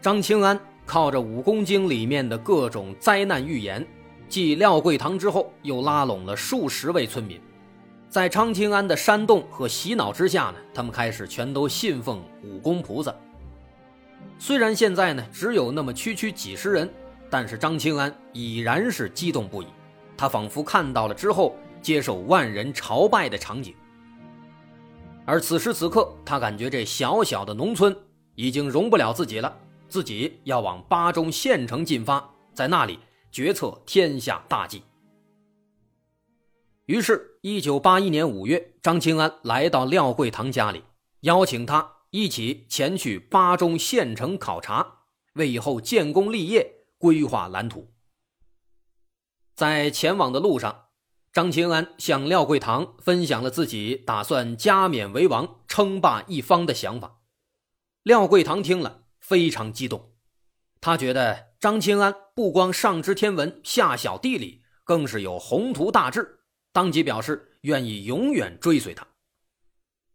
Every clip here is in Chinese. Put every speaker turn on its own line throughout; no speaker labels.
张清安靠着《武功经》里面的各种灾难预言，继廖桂堂之后，又拉拢了数十位村民，在张清安的煽动和洗脑之下呢，他们开始全都信奉武功菩萨。虽然现在呢只有那么区区几十人，但是张清安已然是激动不已，他仿佛看到了之后接受万人朝拜的场景。而此时此刻，他感觉这小小的农村。已经容不了自己了，自己要往巴中县城进发，在那里决策天下大计。于是，一九八一年五月，张清安来到廖桂堂家里，邀请他一起前去巴中县城考察，为以后建功立业规划蓝图。在前往的路上，张清安向廖桂堂分享了自己打算加冕为王、称霸一方的想法。廖桂堂听了非常激动，他觉得张清安不光上知天文下晓地理，更是有宏图大志，当即表示愿意永远追随他。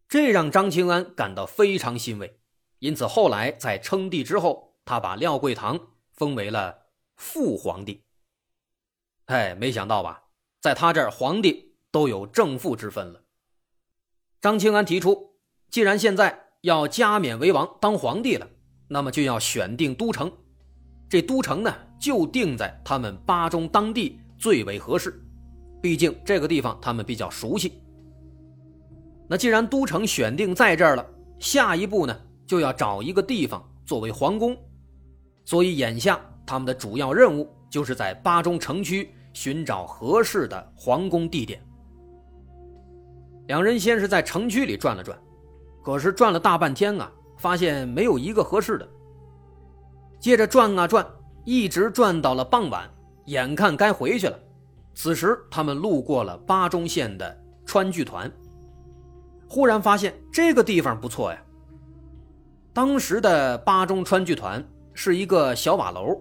这让张清安感到非常欣慰，因此后来在称帝之后，他把廖桂堂封为了父皇帝。哎，没想到吧，在他这儿皇帝都有正副之分了。张清安提出，既然现在。要加冕为王当皇帝了，那么就要选定都城。这都城呢，就定在他们巴中当地最为合适，毕竟这个地方他们比较熟悉。那既然都城选定在这儿了，下一步呢，就要找一个地方作为皇宫。所以眼下他们的主要任务就是在巴中城区寻找合适的皇宫地点。两人先是在城区里转了转。可是转了大半天啊，发现没有一个合适的。接着转啊转，一直转到了傍晚，眼看该回去了。此时他们路过了巴中县的川剧团，忽然发现这个地方不错呀。当时的巴中川剧团是一个小瓦楼，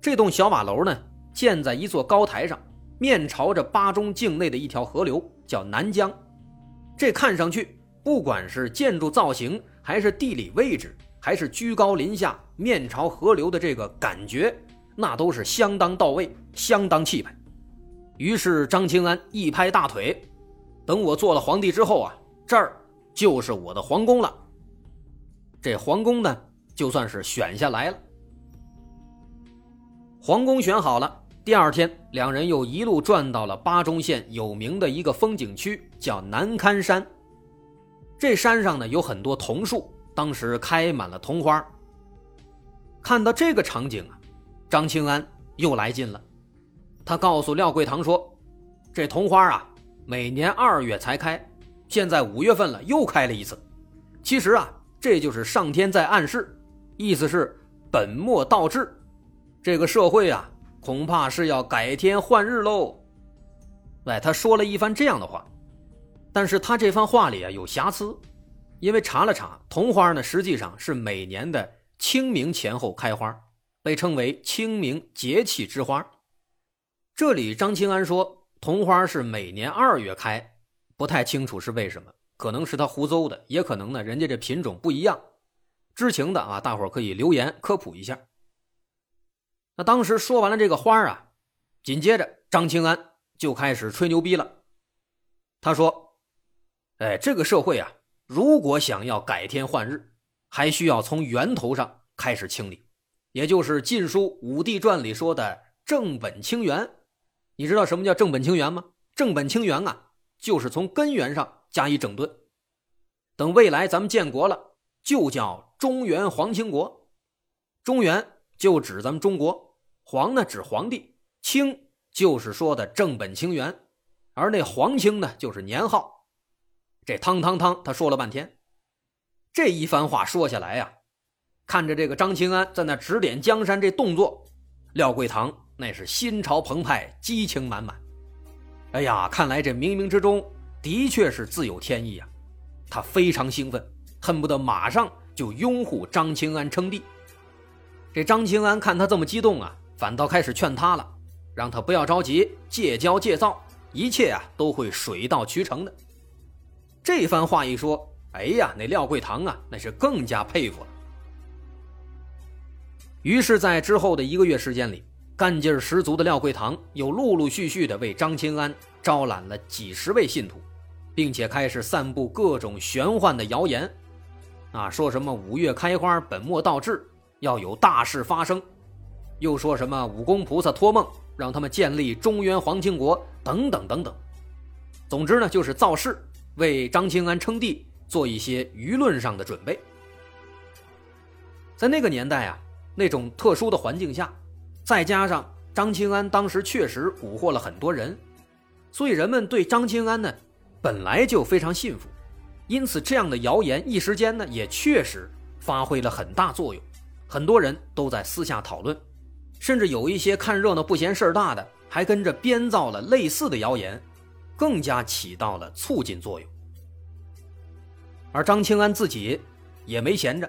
这栋小瓦楼呢建在一座高台上，面朝着巴中境内的一条河流，叫南江。这看上去。不管是建筑造型，还是地理位置，还是居高临下、面朝河流的这个感觉，那都是相当到位、相当气派。于是张清安一拍大腿：“等我做了皇帝之后啊，这儿就是我的皇宫了。”这皇宫呢，就算是选下来了。皇宫选好了，第二天，两人又一路转到了巴中县有名的一个风景区，叫南堪山。这山上呢有很多桐树，当时开满了桐花。看到这个场景啊，张清安又来劲了。他告诉廖桂堂说：“这桐花啊，每年二月才开，现在五月份了，又开了一次。其实啊，这就是上天在暗示，意思是本末倒置，这个社会啊，恐怕是要改天换日喽。”哎，他说了一番这样的话。但是他这番话里啊有瑕疵，因为查了查，桐花呢实际上是每年的清明前后开花，被称为清明节气之花。这里张清安说桐花是每年二月开，不太清楚是为什么，可能是他胡诌的，也可能呢人家这品种不一样。知情的啊，大伙可以留言科普一下。那当时说完了这个花啊，紧接着张清安就开始吹牛逼了，他说。哎，这个社会啊，如果想要改天换日，还需要从源头上开始清理，也就是《晋书·武帝传》里说的正本清源。你知道什么叫正本清源吗？正本清源啊，就是从根源上加以整顿。等未来咱们建国了，就叫中原皇清国。中原就指咱们中国，皇呢指皇帝，清就是说的正本清源，而那皇清呢就是年号。这汤汤汤，他说了半天，这一番话说下来呀，看着这个张清安在那指点江山这动作，廖桂堂那是心潮澎湃，激情满满。哎呀，看来这冥冥之中的确是自有天意啊！他非常兴奋，恨不得马上就拥护张清安称帝。这张清安看他这么激动啊，反倒开始劝他了，让他不要着急，戒骄戒躁，一切啊都会水到渠成的。这番话一说，哎呀，那廖桂堂啊，那是更加佩服了。于是，在之后的一个月时间里，干劲儿十足的廖桂堂又陆陆续续的为张清安招揽了几十位信徒，并且开始散布各种玄幻的谣言，啊，说什么五月开花，本末倒置。要有大事发生，又说什么武功菩萨托梦让他们建立中原皇亲国等等等等。总之呢，就是造势，为张清安称帝做一些舆论上的准备。在那个年代啊，那种特殊的环境下，再加上张清安当时确实蛊惑了很多人，所以人们对张清安呢本来就非常信服，因此这样的谣言一时间呢也确实发挥了很大作用。很多人都在私下讨论，甚至有一些看热闹不嫌事儿大的，还跟着编造了类似的谣言，更加起到了促进作用。而张清安自己也没闲着，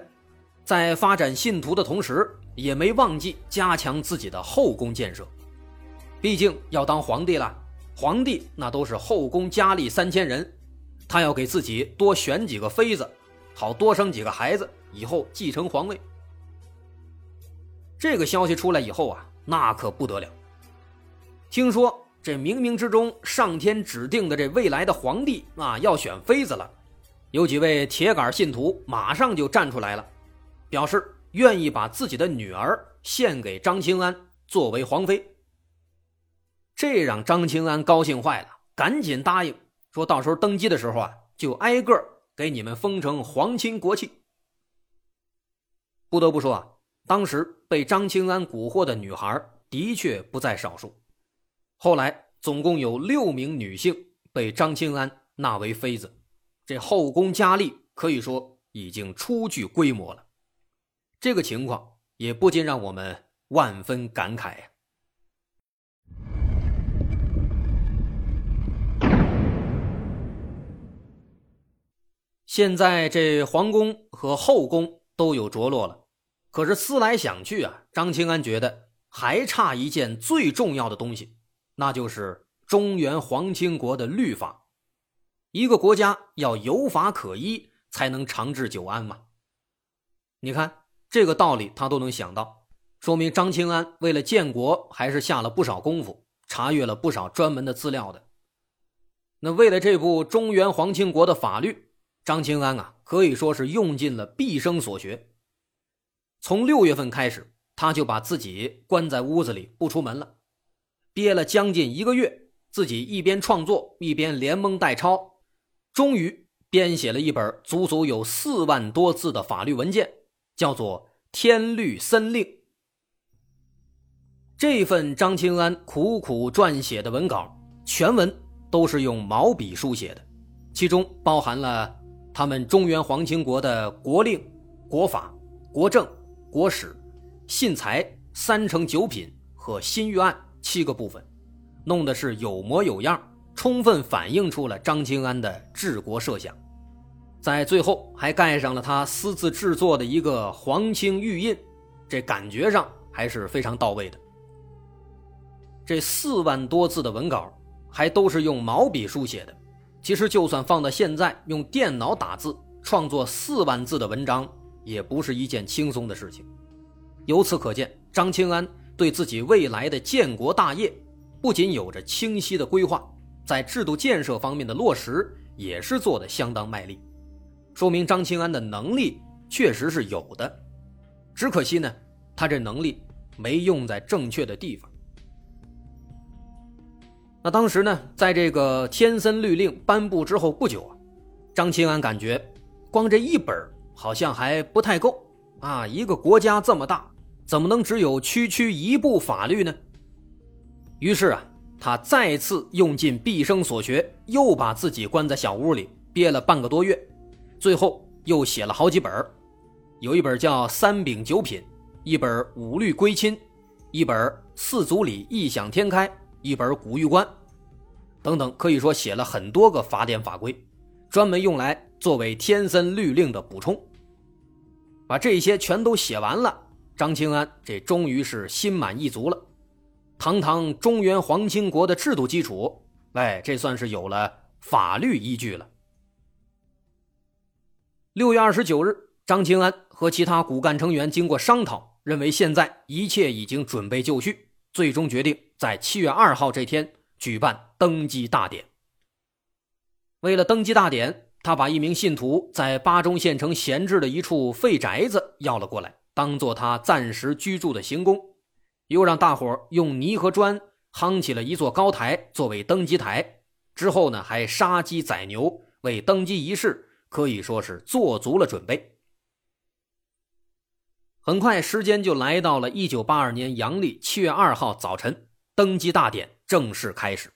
在发展信徒的同时，也没忘记加强自己的后宫建设。毕竟要当皇帝了，皇帝那都是后宫佳丽三千人，他要给自己多选几个妃子，好多生几个孩子，以后继承皇位。这个消息出来以后啊，那可不得了。听说这冥冥之中上天指定的这未来的皇帝啊，要选妃子了，有几位铁杆信徒马上就站出来了，表示愿意把自己的女儿献给张清安作为皇妃。这让张清安高兴坏了，赶紧答应说，到时候登基的时候啊，就挨个给你们封成皇亲国戚。不得不说啊。当时被张清安蛊惑的女孩的确不在少数，后来总共有六名女性被张清安纳为妃子，这后宫佳丽可以说已经初具规模了。这个情况也不禁让我们万分感慨呀。现在这皇宫和后宫都有着落了。可是思来想去啊，张清安觉得还差一件最重要的东西，那就是中原皇亲国的律法。一个国家要有法可依，才能长治久安嘛。你看这个道理，他都能想到，说明张清安为了建国还是下了不少功夫，查阅了不少专门的资料的。那为了这部中原皇亲国的法律，张清安啊，可以说是用尽了毕生所学。从六月份开始，他就把自己关在屋子里不出门了，憋了将近一个月，自己一边创作一边连蒙带抄，终于编写了一本足足有四万多字的法律文件，叫做《天律森令》。这份张清安苦苦撰写的文稿，全文都是用毛笔书写的，其中包含了他们中原皇亲国的国令、国法、国政。国史、信财、三成九品和新预案七个部分，弄得是有模有样，充分反映出了张清安的治国设想。在最后还盖上了他私自制作的一个皇亲玉印，这感觉上还是非常到位的。这四万多字的文稿还都是用毛笔书写的，其实就算放到现在用电脑打字创作四万字的文章。也不是一件轻松的事情。由此可见，张清安对自己未来的建国大业，不仅有着清晰的规划，在制度建设方面的落实也是做的相当卖力，说明张清安的能力确实是有的。只可惜呢，他这能力没用在正确的地方。那当时呢，在这个天森律令颁布之后不久啊，张清安感觉，光这一本好像还不太够啊！一个国家这么大，怎么能只有区区一部法律呢？于是啊，他再次用尽毕生所学，又把自己关在小屋里憋了半个多月，最后又写了好几本有一本叫《三秉九品》，一本《五律归亲》，一本《四祖礼异想天开》，一本《古玉观》，等等，可以说写了很多个法典法规，专门用来作为天森律令的补充。把这些全都写完了，张清安这终于是心满意足了。堂堂中原皇亲国的制度基础，哎，这算是有了法律依据了。六月二十九日，张清安和其他骨干成员经过商讨，认为现在一切已经准备就绪，最终决定在七月二号这天举办登基大典。为了登基大典。他把一名信徒在巴中县城闲置的一处废宅子要了过来，当做他暂时居住的行宫，又让大伙用泥和砖夯起了一座高台作为登基台。之后呢，还杀鸡宰牛，为登基仪式可以说是做足了准备。很快，时间就来到了一九八二年阳历七月二号早晨，登基大典正式开始。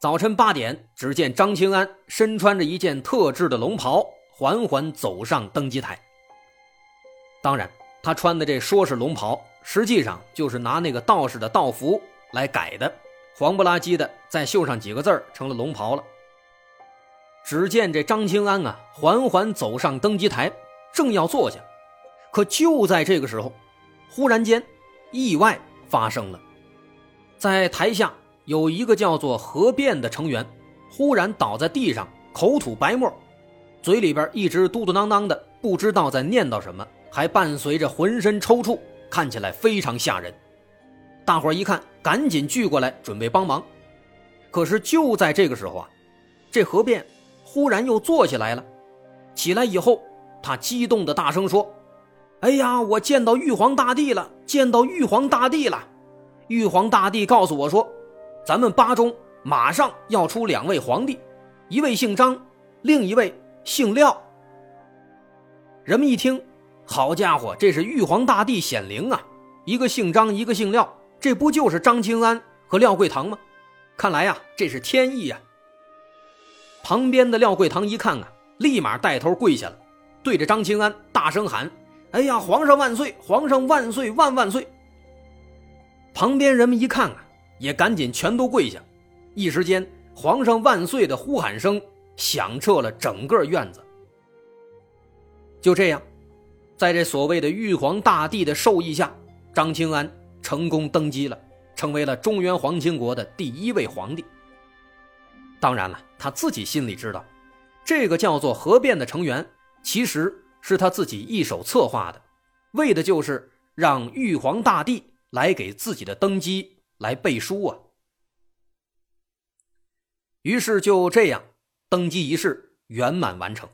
早晨八点，只见张清安身穿着一件特制的龙袍，缓缓走上登基台。当然，他穿的这说是龙袍，实际上就是拿那个道士的道服来改的，黄不拉几的，再绣上几个字成了龙袍了。只见这张清安啊，缓缓走上登基台，正要坐下，可就在这个时候，忽然间，意外发生了，在台下。有一个叫做何变的成员，忽然倒在地上，口吐白沫，嘴里边一直嘟嘟囔囔的，不知道在念叨什么，还伴随着浑身抽搐，看起来非常吓人。大伙一看，赶紧聚过来准备帮忙。可是就在这个时候啊，这何变忽然又坐起来了。起来以后，他激动的大声说：“哎呀，我见到玉皇大帝了！见到玉皇大帝了！玉皇大帝告诉我说。”咱们巴中马上要出两位皇帝，一位姓张，另一位姓廖。人们一听，好家伙，这是玉皇大帝显灵啊！一个姓张，一个姓廖，这不就是张清安和廖桂堂吗？看来呀，这是天意呀！旁边的廖桂堂一看啊，立马带头跪下了，对着张清安大声喊：“哎呀，皇上万岁！皇上万岁万万岁！”旁边人们一看啊。也赶紧全都跪下，一时间“皇上万岁”的呼喊声响彻了整个院子。就这样，在这所谓的玉皇大帝的授意下，张清安成功登基了，成为了中原皇亲国的第一位皇帝。当然了，他自己心里知道，这个叫做何变的成员，其实是他自己一手策划的，为的就是让玉皇大帝来给自己的登基。来背书啊！于是就这样，登基仪式圆满完成，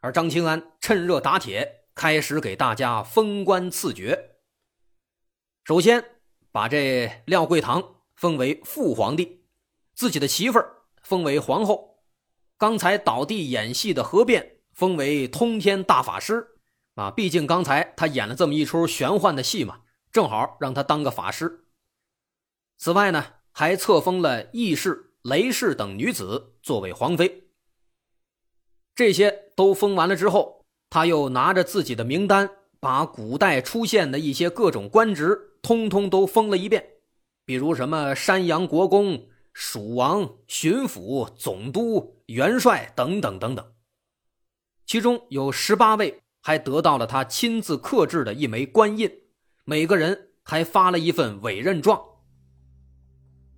而张清安趁热打铁，开始给大家封官赐爵。首先把这廖桂堂封为副皇帝，自己的媳妇儿封为皇后，刚才倒地演戏的何变封为通天大法师啊！毕竟刚才他演了这么一出玄幻的戏嘛，正好让他当个法师。此外呢，还册封了义氏、雷氏等女子作为皇妃。这些都封完了之后，他又拿着自己的名单，把古代出现的一些各种官职通通都封了一遍，比如什么山阳国公、蜀王、巡抚、总督、元帅等等等等。其中有十八位还得到了他亲自刻制的一枚官印，每个人还发了一份委任状。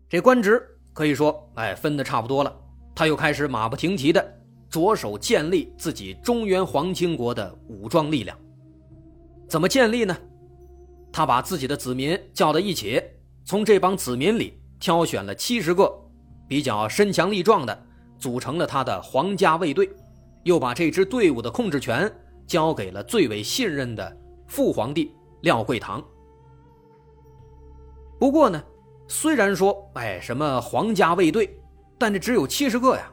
这官职可以说，哎，分的差不多了。他又开始马不停蹄的着手建立自己中原皇亲国的武装力量。怎么建立呢？他把自己的子民叫到一起，从这帮子民里挑选了七十个比较身强力壮的，组成了他的皇家卫队，又把这支队伍的控制权交给了最为信任的父皇帝廖桂堂。不过呢。虽然说，哎，什么皇家卫队，但这只有七十个呀，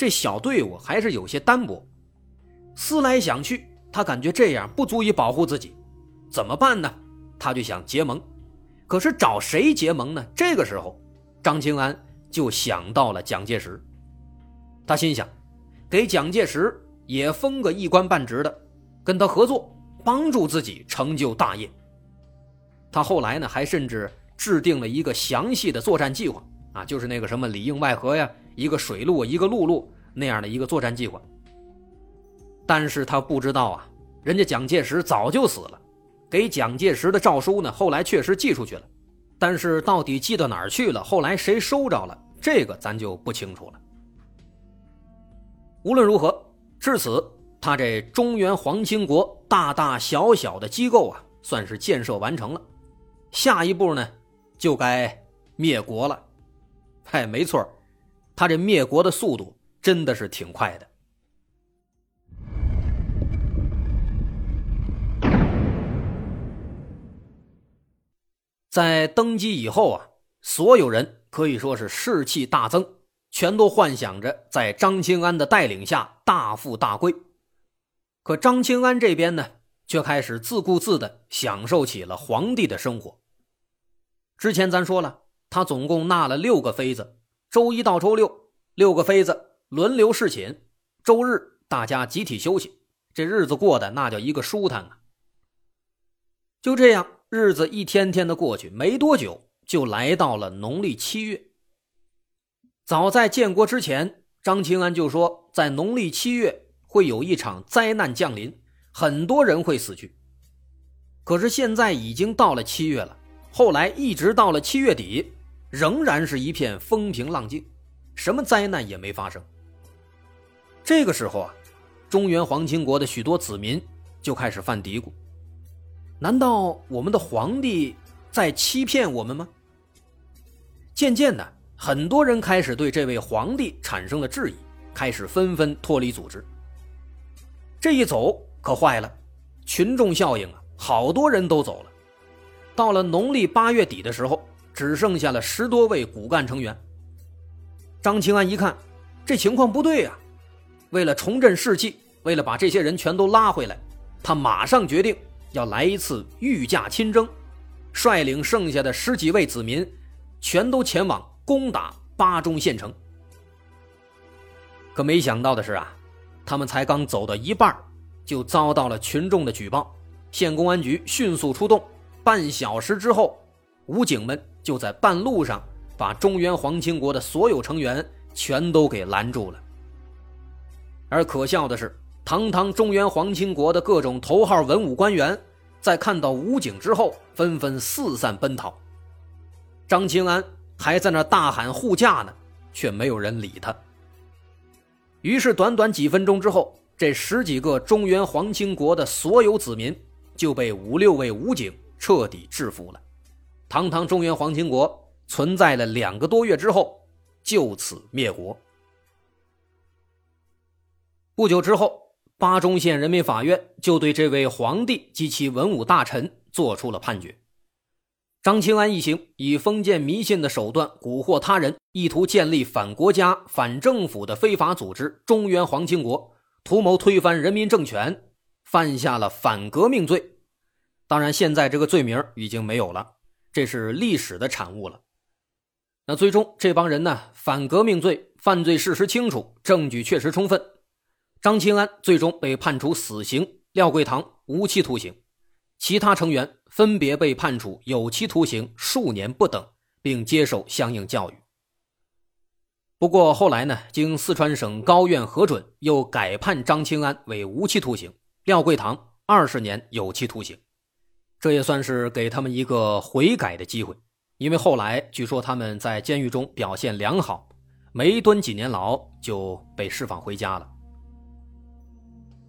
这小队伍还是有些单薄。思来想去，他感觉这样不足以保护自己，怎么办呢？他就想结盟，可是找谁结盟呢？这个时候，张清安就想到了蒋介石。他心想，给蒋介石也封个一官半职的，跟他合作，帮助自己成就大业。他后来呢，还甚至制定了一个详细的作战计划啊，就是那个什么里应外合呀，一个水路，一个陆路那样的一个作战计划。但是他不知道啊，人家蒋介石早就死了，给蒋介石的诏书呢，后来确实寄出去了，但是到底寄到哪儿去了，后来谁收着了，这个咱就不清楚了。无论如何，至此，他这中原皇亲国大大小小的机构啊，算是建设完成了。下一步呢，就该灭国了。嗨，没错，他这灭国的速度真的是挺快的。在登基以后啊，所有人可以说是士气大增，全都幻想着在张清安的带领下大富大贵。可张清安这边呢，却开始自顾自的享受起了皇帝的生活。之前咱说了，他总共纳了六个妃子，周一到周六，六个妃子轮流侍寝，周日大家集体休息，这日子过得那叫一个舒坦啊。就这样。日子一天天的过去，没多久就来到了农历七月。早在建国之前，张清安就说，在农历七月会有一场灾难降临，很多人会死去。可是现在已经到了七月了，后来一直到了七月底，仍然是一片风平浪静，什么灾难也没发生。这个时候啊，中原皇亲国的许多子民就开始犯嘀咕。难道我们的皇帝在欺骗我们吗？渐渐的，很多人开始对这位皇帝产生了质疑，开始纷纷脱离组织。这一走可坏了，群众效应啊，好多人都走了。到了农历八月底的时候，只剩下了十多位骨干成员。张清安一看，这情况不对呀，为了重振士气，为了把这些人全都拉回来，他马上决定。要来一次御驾亲征，率领剩下的十几位子民，全都前往攻打巴中县城。可没想到的是啊，他们才刚走到一半，就遭到了群众的举报。县公安局迅速出动，半小时之后，武警们就在半路上把中原皇亲国的所有成员全都给拦住了。而可笑的是。堂堂中原皇亲国的各种头号文武官员，在看到武警之后，纷纷四散奔逃。张清安还在那大喊护驾呢，却没有人理他。于是，短短几分钟之后，这十几个中原皇亲国的所有子民就被五六位武警彻底制服了。堂堂中原皇亲国存在了两个多月之后，就此灭国。不久之后。巴中县人民法院就对这位皇帝及其文武大臣作出了判决。张清安一行以封建迷信的手段蛊惑他人，意图建立反国家、反政府的非法组织——中原皇亲国，图谋推翻人民政权，犯下了反革命罪。当然，现在这个罪名已经没有了，这是历史的产物了。那最终这帮人呢？反革命罪，犯罪事实清楚，证据确实充分。张清安最终被判处死刑，廖桂堂无期徒刑，其他成员分别被判处有期徒刑数年不等，并接受相应教育。不过后来呢，经四川省高院核准，又改判张清安为无期徒刑，廖桂堂二十年有期徒刑。这也算是给他们一个悔改的机会，因为后来据说他们在监狱中表现良好，没蹲几年牢就被释放回家了。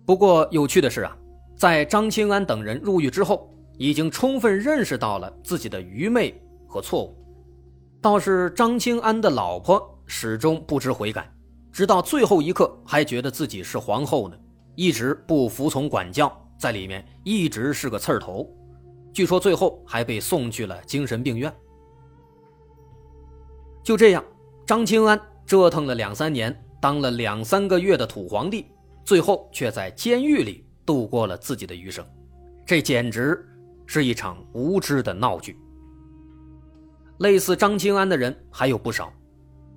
不过有趣的是啊，在张清安等人入狱之后，已经充分认识到了自己的愚昧和错误。倒是张清安的老婆始终不知悔改，直到最后一刻还觉得自己是皇后呢，一直不服从管教，在里面一直是个刺儿头。据说最后还被送去了精神病院。就这样，张清安折腾了两三年，当了两三个月的土皇帝。最后却在监狱里度过了自己的余生，这简直是一场无知的闹剧。类似张清安的人还有不少，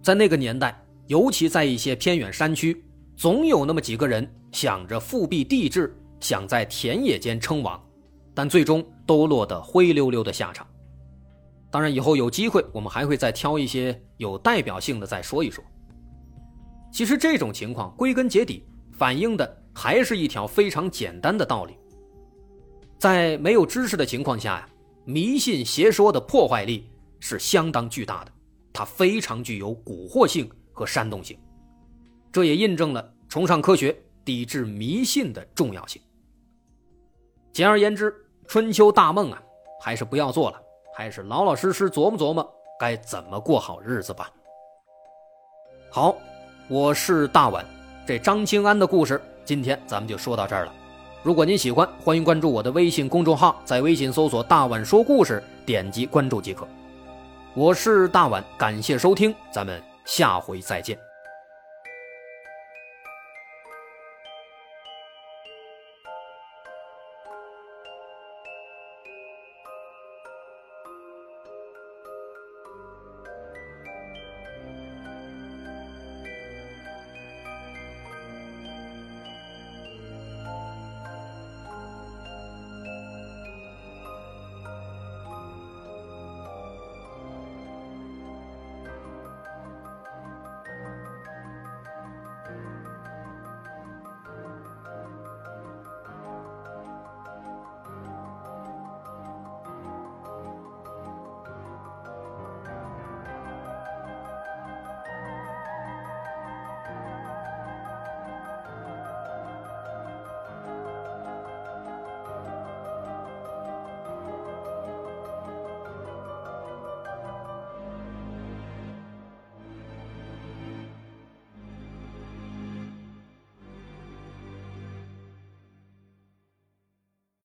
在那个年代，尤其在一些偏远山区，总有那么几个人想着复辟帝制，想在田野间称王，但最终都落得灰溜溜的下场。当然，以后有机会，我们还会再挑一些有代表性的再说一说。其实这种情况归根结底反映的还是一条非常简单的道理：在没有知识的情况下呀，迷信邪说的破坏力是相当巨大的，它非常具有蛊惑性和煽动性。这也印证了崇尚科学、抵制迷信的重要性。简而言之，春秋大梦啊，还是不要做了。还是老老实实琢磨琢磨该怎么过好日子吧。好，我是大碗，这张清安的故事今天咱们就说到这儿了。如果您喜欢，欢迎关注我的微信公众号，在微信搜索“大碗说故事”，点击关注即可。我是大碗，感谢收听，咱们下回再见。